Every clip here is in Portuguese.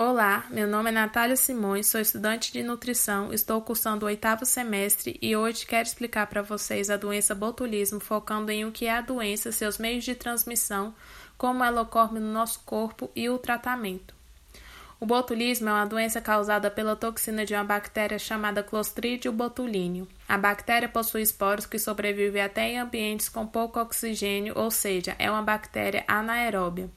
Olá, meu nome é Natália Simões, sou estudante de nutrição, estou cursando o oitavo semestre e hoje quero explicar para vocês a doença botulismo, focando em o que é a doença, seus meios de transmissão, como ela ocorre no nosso corpo e o tratamento. O botulismo é uma doença causada pela toxina de uma bactéria chamada Clostridium botulinum. A bactéria possui esporos que sobrevivem até em ambientes com pouco oxigênio, ou seja, é uma bactéria anaeróbia.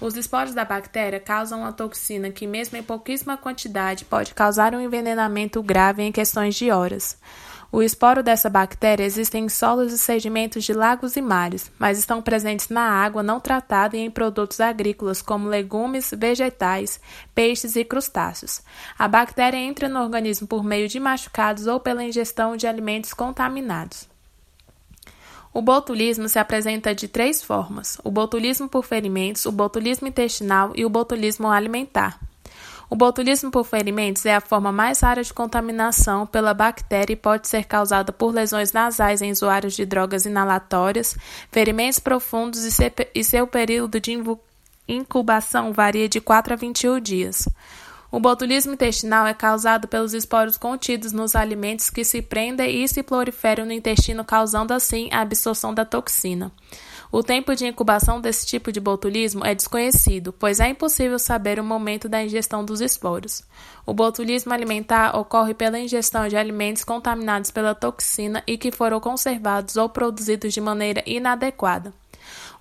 Os esporos da bactéria causam uma toxina que, mesmo em pouquíssima quantidade, pode causar um envenenamento grave em questões de horas. O esporo dessa bactéria existe em solos e sedimentos de lagos e mares, mas estão presentes na água não tratada e em produtos agrícolas como legumes, vegetais, peixes e crustáceos. A bactéria entra no organismo por meio de machucados ou pela ingestão de alimentos contaminados. O botulismo se apresenta de três formas: o botulismo por ferimentos, o botulismo intestinal e o botulismo alimentar. O botulismo por ferimentos é a forma mais rara de contaminação pela bactéria e pode ser causada por lesões nasais em usuários de drogas inalatórias, ferimentos profundos e seu período de incubação varia de 4 a 21 dias. O botulismo intestinal é causado pelos esporos contidos nos alimentos que se prendem e se proliferam no intestino, causando assim a absorção da toxina. O tempo de incubação desse tipo de botulismo é desconhecido, pois é impossível saber o momento da ingestão dos esporos. O botulismo alimentar ocorre pela ingestão de alimentos contaminados pela toxina e que foram conservados ou produzidos de maneira inadequada.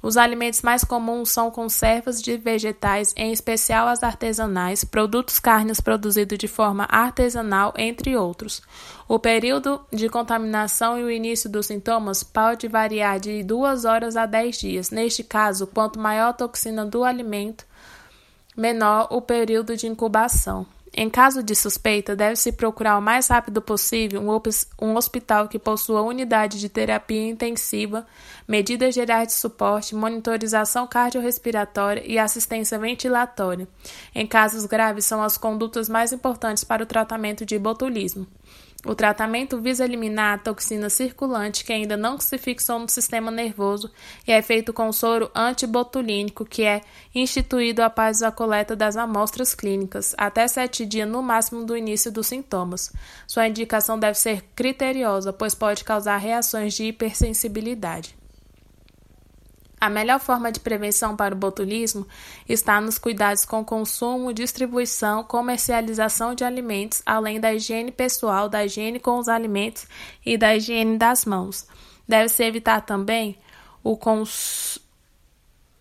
Os alimentos mais comuns são conservas de vegetais, em especial as artesanais, produtos carnes produzidos de forma artesanal, entre outros. O período de contaminação e o início dos sintomas pode variar de 2 horas a 10 dias. Neste caso, quanto maior a toxina do alimento, menor o período de incubação. Em caso de suspeita, deve-se procurar o mais rápido possível um hospital que possua unidade de terapia intensiva, medidas gerais de suporte, monitorização cardiorrespiratória e assistência ventilatória. Em casos graves, são as condutas mais importantes para o tratamento de botulismo. O tratamento visa eliminar a toxina circulante que ainda não se fixou no sistema nervoso e é feito com soro antibotulínico, que é instituído após a coleta das amostras clínicas, até sete dias no máximo do início dos sintomas. Sua indicação deve ser criteriosa, pois pode causar reações de hipersensibilidade. A melhor forma de prevenção para o botulismo está nos cuidados com consumo, distribuição, comercialização de alimentos, além da higiene pessoal, da higiene com os alimentos e da higiene das mãos. Deve-se evitar também o, cons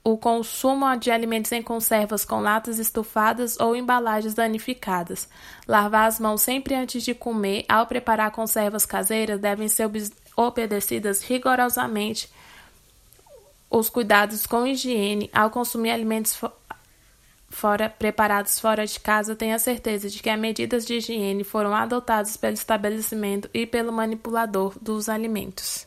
o consumo de alimentos em conservas com latas estufadas ou embalagens danificadas. Lavar as mãos sempre antes de comer. Ao preparar conservas caseiras, devem ser obedecidas rigorosamente os cuidados com higiene ao consumir alimentos fora preparados fora de casa, tenha certeza de que as medidas de higiene foram adotadas pelo estabelecimento e pelo manipulador dos alimentos.